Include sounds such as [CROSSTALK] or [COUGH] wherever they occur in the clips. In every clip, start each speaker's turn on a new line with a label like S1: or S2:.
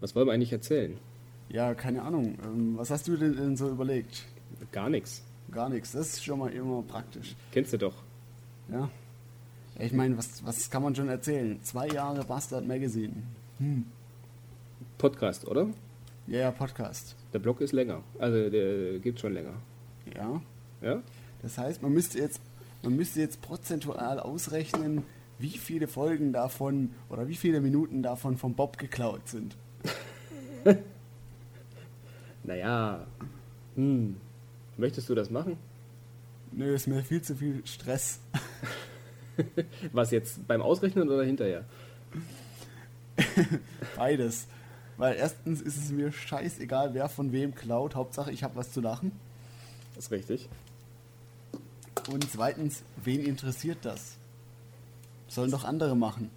S1: Was wollen wir eigentlich erzählen?
S2: Ja, keine Ahnung. Ähm, was hast du denn, so überlegt?
S1: Gar nichts.
S2: Gar nichts. Das ist schon mal immer praktisch.
S1: Kennst du doch.
S2: Ja. Ich meine, was, was kann man schon erzählen? Zwei Jahre Bastard Magazine.
S1: Podcast, oder?
S2: Ja, ja, Podcast.
S1: Der Blog ist länger. Also der gibt schon länger.
S2: Ja.
S1: Ja?
S2: Das heißt, man müsste jetzt, man müsste jetzt prozentual ausrechnen, wie viele Folgen davon oder wie viele Minuten davon vom Bob geklaut sind. [LAUGHS]
S1: Naja. Hm. Möchtest du das machen?
S2: Nö, ist mir viel zu viel Stress. [LAUGHS]
S1: Was jetzt beim Ausrechnen oder hinterher? [LAUGHS]
S2: Beides. Weil erstens ist es mir scheißegal, wer von wem klaut. Hauptsache, ich habe was zu lachen.
S1: Das ist richtig.
S2: Und zweitens, wen interessiert das? Sollen doch andere machen.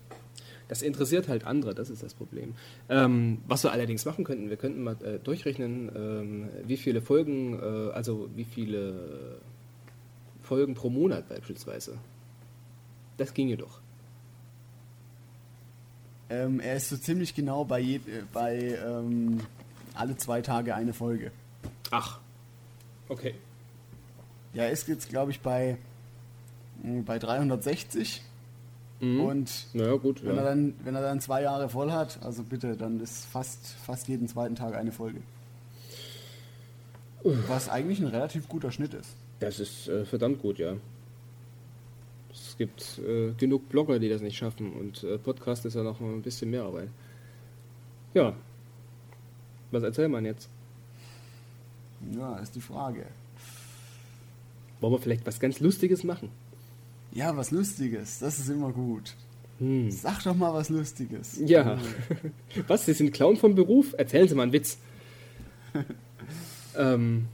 S1: Das interessiert halt andere, das ist das Problem. Ähm, was wir allerdings machen könnten, wir könnten mal äh, durchrechnen, ähm, wie viele Folgen, äh, also wie viele Folgen pro Monat beispielsweise. Das ginge doch.
S2: Ähm, er ist so ziemlich genau bei, je, äh, bei ähm, alle zwei Tage eine Folge.
S1: Ach. Okay.
S2: Ja, er ist jetzt, glaube ich, bei, mh, bei 360.
S1: Mhm.
S2: Und
S1: ja, gut.
S2: wenn, er
S1: Ja.
S2: dann, wenn er dann zwei Jahre voll hat, also bitte, dann ist fast, fast jeden zweiten Tag eine Folge. Was eigentlich ein relativ guter Schnitt ist.
S1: Das ist äh, verdammt gut, ja. Es gibt äh, genug Blogger, die das nicht schaffen und äh, Podcast ist ja noch ein bisschen mehr Arbeit. Ja. Was erzählt man jetzt?
S2: Ja, ist die Frage.
S1: Wollen wir vielleicht was ganz Lustiges machen?
S2: Ja, was Lustiges, das ist immer gut.
S1: Hm.
S2: Sag doch mal was Lustiges.
S1: Ja. [LAUGHS] Was? Sie sind Clown vom Beruf? Erzählen Sie mal einen Witz. [LAUGHS] ähm,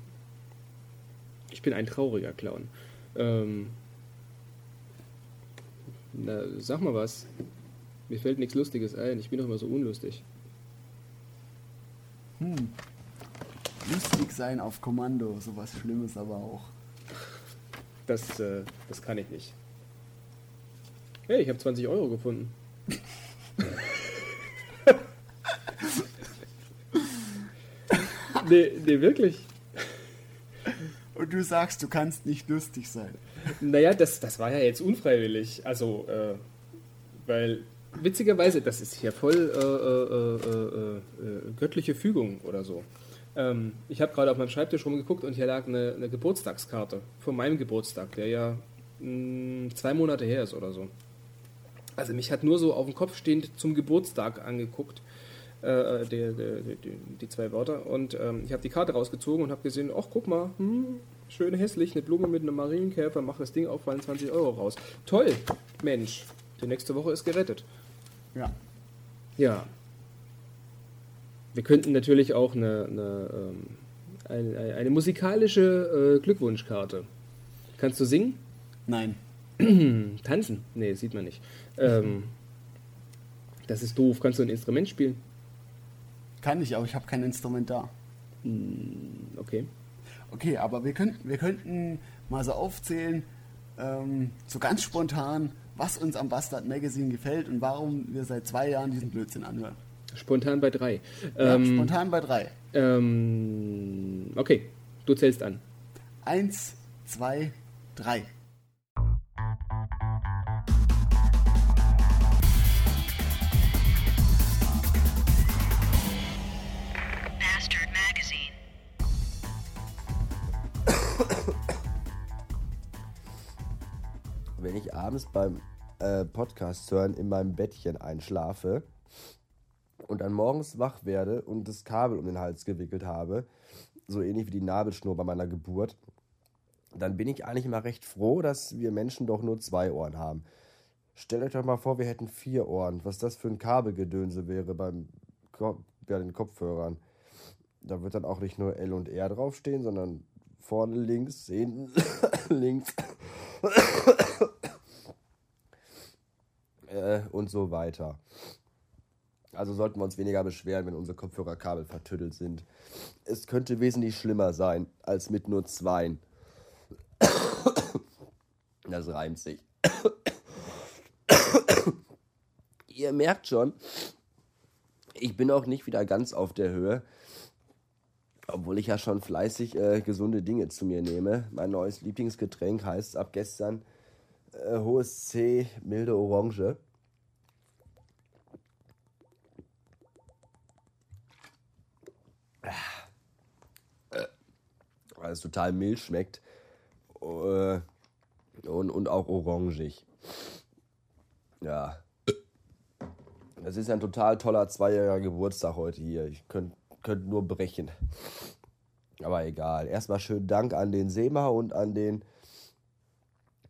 S1: ich bin ein trauriger Clown. Ähm, na, sag mal was. Mir fällt nichts Lustiges ein. Ich bin doch immer so unlustig.
S2: Hm. Lustig sein auf Kommando, sowas Schlimmes aber auch.
S1: Das, äh, das kann ich nicht. Hey, ich habe 20 Euro gefunden. nee, nee, wirklich.
S2: Und du sagst, du kannst nicht lustig sein.
S1: Naja, das, das war ja jetzt unfreiwillig. Also, äh, weil witzigerweise, das ist hier voll äh, äh, äh, äh, göttliche Fügung oder so. Ähm, ich habe gerade auf meinem Schreibtisch rumgeguckt und hier lag eine, eine Geburtstagskarte von meinem Geburtstag, der ja mh, zwei Monate her ist oder so. Also mich hat nur so auf dem Kopf stehend zum Geburtstag angeguckt, äh, die, die, die, die zwei Wörter. Und ähm, ich habe die Karte rausgezogen und habe gesehen, ach guck mal, hm, schön hässlich, eine Blume mit einem Marienkäfer, mach das Ding auf, fallen 20 Euro raus. Toll, Mensch, die nächste Woche ist gerettet.
S2: Ja.
S1: Ja. Wir könnten natürlich auch eine, eine, ähm, eine, eine, eine musikalische äh, Glückwunschkarte. Kannst du singen?
S2: Nein. [CLEARS THROAT]
S1: Tanzen? Nee, sieht man nicht. Ähm, das ist doof. Kannst du ein Instrument spielen?
S2: Kann ich, aber ich habe kein Instrument da.
S1: Okay.
S2: Okay, aber wir könnten, wir könnten mal so aufzählen, ähm, so ganz spontan, was uns am Bastard Magazine gefällt und warum wir seit zwei Jahren diesen Blödsinn anhören.
S1: Spontan bei drei.
S2: Ja,
S1: Ähm,
S2: spontan bei drei.
S1: ähm, okay, du zählst an.
S2: Eins, zwei, drei.
S3: Wenn ich abends beim äh, Podcast hören in meinem Bettchen einschlafe und dann morgens wach werde und das Kabel um den Hals gewickelt habe, so ähnlich wie die Nabelschnur bei meiner Geburt, dann bin ich eigentlich immer recht froh, dass wir Menschen doch nur zwei Ohren haben. Stellt euch doch mal vor, wir hätten vier Ohren, was das für ein Kabelgedönse wäre beim Ko bei den Kopfhörern. Da wird dann auch nicht nur L und R draufstehen, sondern vorne links, hinten [COUGHS] links äh, und so weiter. Also sollten wir uns weniger beschweren, wenn unsere Kopfhörerkabel vertüttelt sind. Es könnte wesentlich schlimmer sein als mit nur zweien. Das reimt sich. Ihr merkt schon, Ich bin auch nicht wieder ganz auf der Höhe. Obwohl ich ja schon fleißig äh, gesunde Dinge zu mir nehme. Mein neues Lieblingsgetränk heißt ab gestern äh, hohes C, milde Orange. Weil es total mild schmeckt. Äh, und, und auch orangig. Ja. Es ist ein total toller zweijähriger Geburtstag heute hier. Ich könnte könnt nur brechen. Aber egal. Erstmal schönen Dank an den Sema und an den,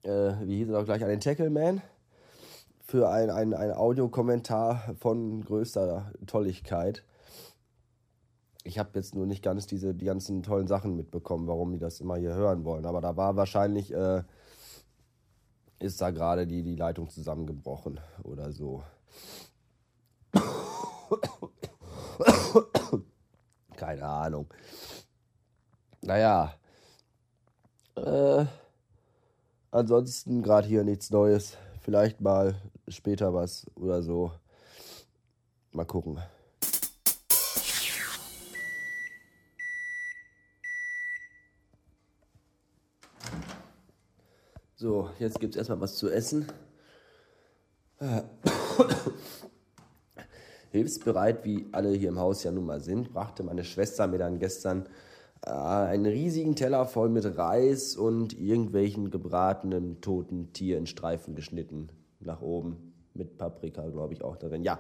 S3: äh, wie hieß er auch gleich, an den Tackleman für ein, ein, ein Audiokommentar von größter Tolligkeit. Ich habe jetzt nur nicht ganz diese, die ganzen tollen Sachen mitbekommen, warum die das immer hier hören wollen. Aber da war wahrscheinlich, äh, ist da gerade die, die Leitung zusammengebrochen oder so. Keine Ahnung. Naja. Äh, ansonsten gerade hier nichts Neues. Vielleicht mal später was oder so. Mal gucken. So, jetzt gibt es erstmal was zu essen. [COUGHS] Hilfsbereit, wie alle hier im Haus ja nun mal sind, brachte meine Schwester mir dann gestern äh, einen riesigen Teller voll mit Reis und irgendwelchen gebratenen toten Tier in Streifen geschnitten nach oben. Mit Paprika, glaube ich, auch darin. Ja.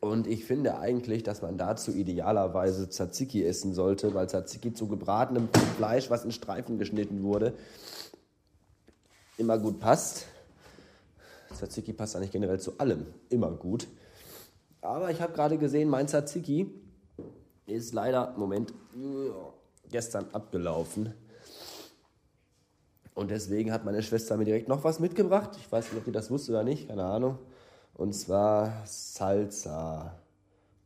S3: Und ich finde eigentlich, dass man dazu idealerweise Tzatziki essen sollte, weil Tzatziki zu gebratenem Fleisch, was in Streifen geschnitten wurde, immer gut passt. Tzatziki passt eigentlich generell zu allem immer gut. Aber ich habe gerade gesehen, mein Tzatziki ist leider, Moment, gestern abgelaufen. Und deswegen hat meine Schwester mir direkt noch was mitgebracht. Ich weiß nicht, ob ihr das wusste oder nicht, keine Ahnung. Und zwar Salsa.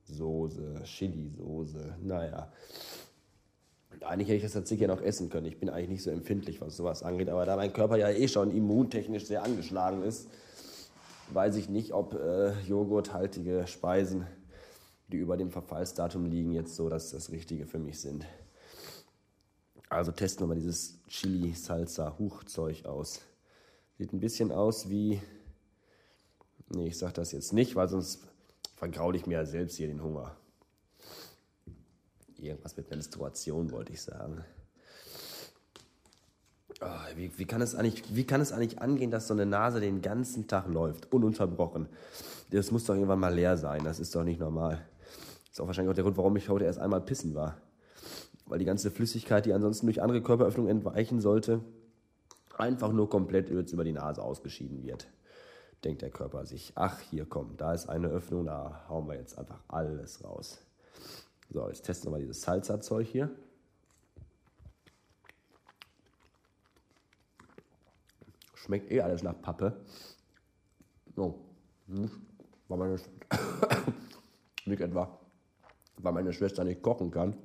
S3: Soße, Chili-Soße, naja. Eigentlich hätte ich das Tzatziki ja noch essen können. Ich bin eigentlich nicht so empfindlich, was sowas angeht. Aber da mein Körper ja eh schon immuntechnisch sehr angeschlagen ist, weiß ich nicht, ob äh, joghurthaltige Speisen, die über dem Verfallsdatum liegen, jetzt so dass das Richtige für mich sind. Also testen wir mal dieses Chili-Salsa-Huchzeug aus. Sieht ein bisschen aus wie. Nee, ich sag das jetzt nicht, weil sonst vergraule ich mir ja selbst hier den Hunger. Irgendwas mit Menstruation wollte ich sagen. Oh, wie, wie, kann es eigentlich, wie kann es eigentlich angehen, dass so eine Nase den ganzen Tag läuft, ununterbrochen? Das muss doch irgendwann mal leer sein, das ist doch nicht normal. Ist auch wahrscheinlich auch der Grund, warum ich heute erst einmal pissen war. Weil die ganze Flüssigkeit, die ansonsten durch andere Körperöffnungen entweichen sollte, einfach nur komplett über die Nase ausgeschieden wird. Denkt der Körper sich, ach hier komm, da ist eine Öffnung, da hauen wir jetzt einfach alles raus. So, jetzt testen wir mal dieses Salsa-Zeug hier. Schmeckt eh alles nach Pappe. So. Hm. Weil meine nicht [COUGHS] etwa, weil meine Schwester nicht kochen kann,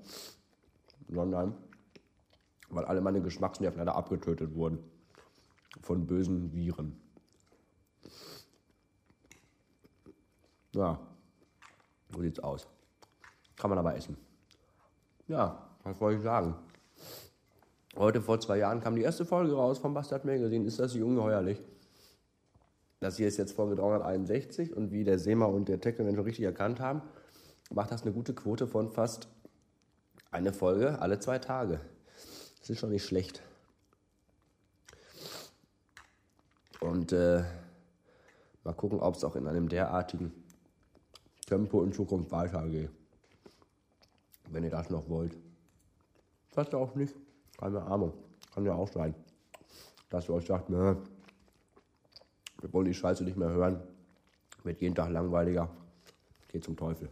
S3: sondern weil alle meine Geschmacksnerven leider abgetötet wurden von bösen Viren. Ja, so sieht's aus. Kann man aber essen. Ja, was wollte ich sagen? Heute vor zwei Jahren kam die erste Folge raus vom Bastard Magazine. Ist das nicht ungeheuerlich? Das hier ist jetzt Folge 361 und wie der Sema und der Technoman schon richtig erkannt haben, macht das eine gute Quote von fast eine Folge alle zwei Tage. Das ist schon nicht schlecht. Und äh, mal gucken, ob es auch in einem derartigen Tempo in Zukunft weitergeht. Wenn ihr das noch wollt. Vielleicht auch nicht. Keine Ahnung. Kann ja auch sein. Dass ihr euch sagt, ne, wir wollen die Scheiße nicht mehr hören. Wird jeden Tag langweiliger. Geht zum Teufel.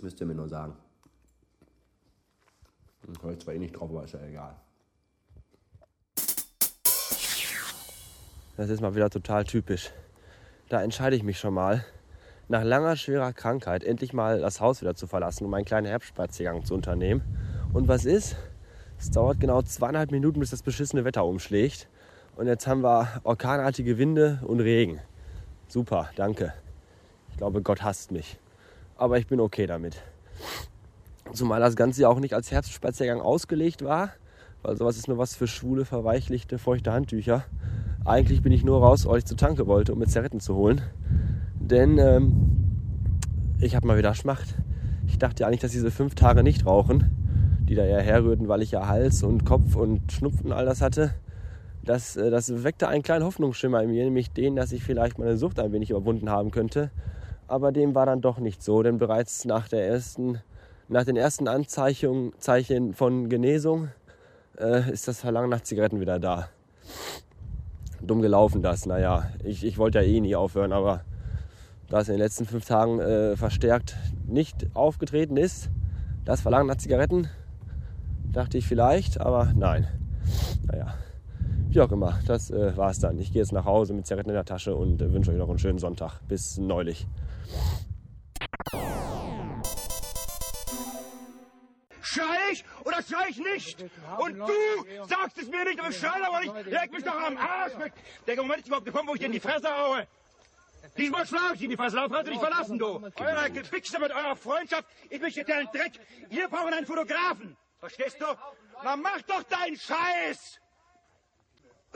S3: Müsst ihr mir nur sagen. Ich höre zwar eh nicht drauf, aber ist ja egal. Das ist mal wieder total typisch. Da entscheide ich mich schon mal, nach langer, schwerer Krankheit endlich mal das Haus wieder zu verlassen, um einen kleinen Herbstspaziergang zu unternehmen. Und was ist? Es dauert genau zweieinhalb Minuten, bis das beschissene Wetter umschlägt. Und jetzt haben wir orkanartige Winde und Regen. Super, danke. glaube, Gott hasst mich. Aber ich bin okay damit. Zumal das Ganze ja auch nicht als Herbstspaziergang ausgelegt war, weil sowas ist nur was für schwule, verweichlichte, feuchte Handtücher. Eigentlich bin ich nur raus, weil ich zur Tanke wollte, um mir Zerretten zu holen. Denn ähm, ich habe mal wieder Schmacht. Ich dachte ja eigentlich, dass diese fünf Tage nicht rauchen, die da eher herrührten, weil ich ja Hals und Kopf und Schnupfen und all das hatte, das, äh, das weckte einen kleinen Hoffnungsschimmer in mir, nämlich den, dass ich vielleicht meine Sucht ein wenig überwunden haben könnte. Aber dem war dann doch nicht so, denn bereits nach, der ersten, nach den ersten Anzeichen Zeichen von Genesung äh, ist das Verlangen nach Zigaretten wieder da. Dumm gelaufen das, naja, ich, ich wollte ja eh nie aufhören, aber da es in den letzten fünf Tagen äh, verstärkt nicht aufgetreten ist, das Verlangen nach Zigaretten, dachte ich vielleicht, aber nein. Naja, wie auch immer, das äh, war es dann. Ich gehe jetzt nach Hause mit Zigaretten in der Tasche und äh, wünsche euch noch einen schönen Sonntag. Bis neulich.
S4: Schrei ich oder schrei ich nicht? Und du sagst es mir nicht, aber ich schrei aber nicht. Leg mich doch am Arsch weg. Der Moment ist überhaupt gekommen, wo ich dir in die Fresse haue. Diesmal schlage ich in die Fresse, darauf kannst du dich verlassen, du. Eure Gefixe mit eurer Freundschaft, ich möchte dir einen Dreck. Wir brauchen einen Fotografen. Verstehst du? Na mach doch deinen Scheiß!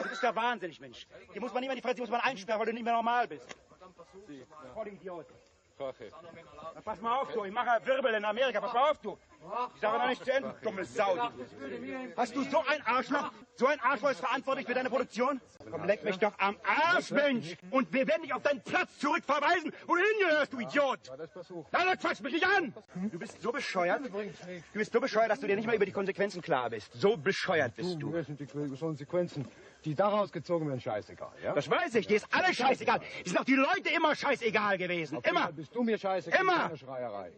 S4: Du bist ja wahnsinnig, Mensch. Hier muss man nicht mehr die Fresse, muss man einsperren, weil du nicht mehr normal bist. Voll Idiot. Na, pass mal auf, du. Ich mache Wirbel in Amerika. Pass mal auf, du. Ich sage noch nicht zu Ende, dumme Sau. Hast du so ein Arschloch? So ein Arschloch ist verantwortlich für deine Produktion? Komm, leck mich doch am Arsch, Mensch. Und wir werden dich auf deinen Platz zurückverweisen, wo du hingehörst, du Idiot. Na, dann quatsch mich nicht an. Du bist so bescheuert. Du bist so bescheuert, dass du dir nicht mal über die Konsequenzen klar bist. So bescheuert bist du.
S5: Mir sind die Konsequenzen, die daraus gezogen werden, scheißegal. Ja?
S4: Das weiß ich. Dir ist alles scheißegal. Die sind auch die Leute immer scheißegal gewesen. Immer.
S5: Bist du mir scheißegal?
S4: Immer.
S5: Schreierei.